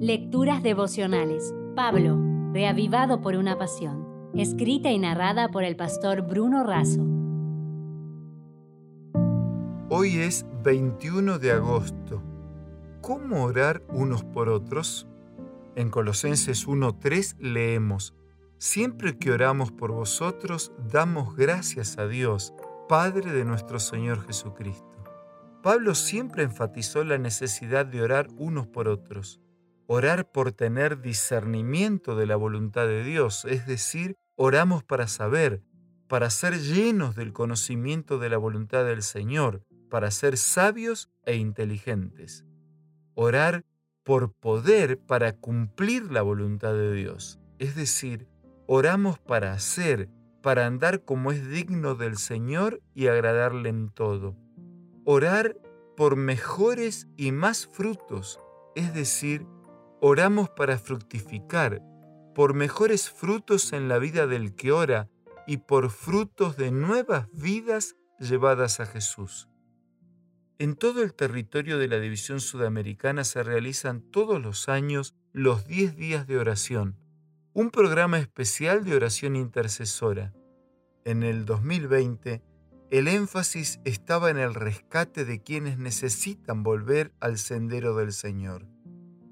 Lecturas devocionales. Pablo, reavivado por una pasión. Escrita y narrada por el pastor Bruno Razo. Hoy es 21 de agosto. ¿Cómo orar unos por otros? En Colosenses 1.3 leemos, Siempre que oramos por vosotros, damos gracias a Dios, Padre de nuestro Señor Jesucristo. Pablo siempre enfatizó la necesidad de orar unos por otros. Orar por tener discernimiento de la voluntad de Dios, es decir, oramos para saber, para ser llenos del conocimiento de la voluntad del Señor, para ser sabios e inteligentes. Orar por poder para cumplir la voluntad de Dios, es decir, Oramos para hacer, para andar como es digno del Señor y agradarle en todo. Orar por mejores y más frutos, es decir, oramos para fructificar, por mejores frutos en la vida del que ora y por frutos de nuevas vidas llevadas a Jesús. En todo el territorio de la División Sudamericana se realizan todos los años los 10 días de oración, un programa especial de oración intercesora. En el 2020, el énfasis estaba en el rescate de quienes necesitan volver al sendero del Señor.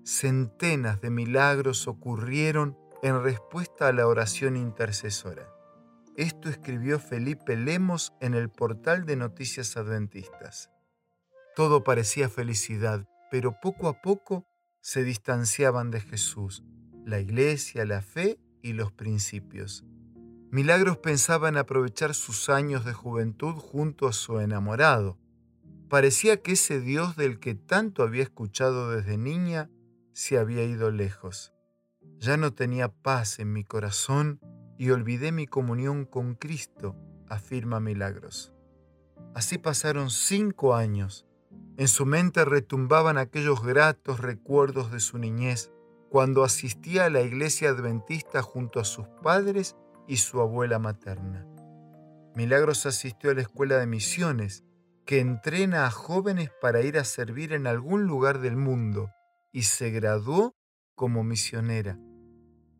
Centenas de milagros ocurrieron en respuesta a la oración intercesora. Esto escribió Felipe Lemos en el portal de Noticias Adventistas. Todo parecía felicidad, pero poco a poco se distanciaban de Jesús la iglesia, la fe y los principios. Milagros pensaba en aprovechar sus años de juventud junto a su enamorado. Parecía que ese Dios del que tanto había escuchado desde niña se había ido lejos. Ya no tenía paz en mi corazón y olvidé mi comunión con Cristo, afirma Milagros. Así pasaron cinco años. En su mente retumbaban aquellos gratos recuerdos de su niñez, cuando asistía a la iglesia adventista junto a sus padres y su abuela materna. Milagros asistió a la escuela de misiones, que entrena a jóvenes para ir a servir en algún lugar del mundo, y se graduó como misionera.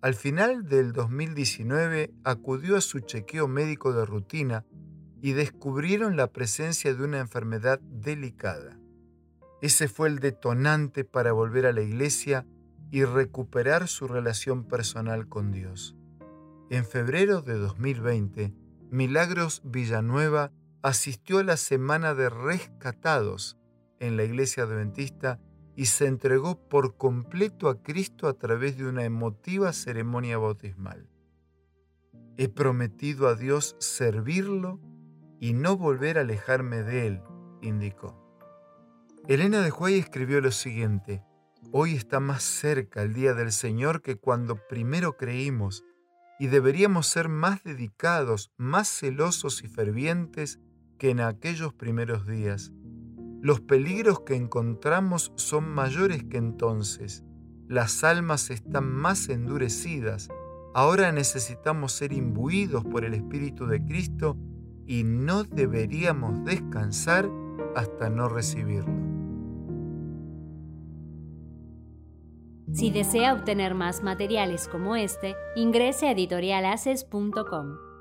Al final del 2019 acudió a su chequeo médico de rutina y descubrieron la presencia de una enfermedad delicada. Ese fue el detonante para volver a la iglesia y recuperar su relación personal con Dios. En febrero de 2020, Milagros Villanueva asistió a la Semana de Rescatados en la Iglesia Adventista y se entregó por completo a Cristo a través de una emotiva ceremonia bautismal. He prometido a Dios servirlo y no volver a alejarme de Él, indicó. Elena de Huay escribió lo siguiente, Hoy está más cerca el día del Señor que cuando primero creímos y deberíamos ser más dedicados, más celosos y fervientes que en aquellos primeros días. Los peligros que encontramos son mayores que entonces. Las almas están más endurecidas. Ahora necesitamos ser imbuidos por el Espíritu de Cristo y no deberíamos descansar hasta no recibirlo. Si desea obtener más materiales como este, ingrese a editorialaces.com.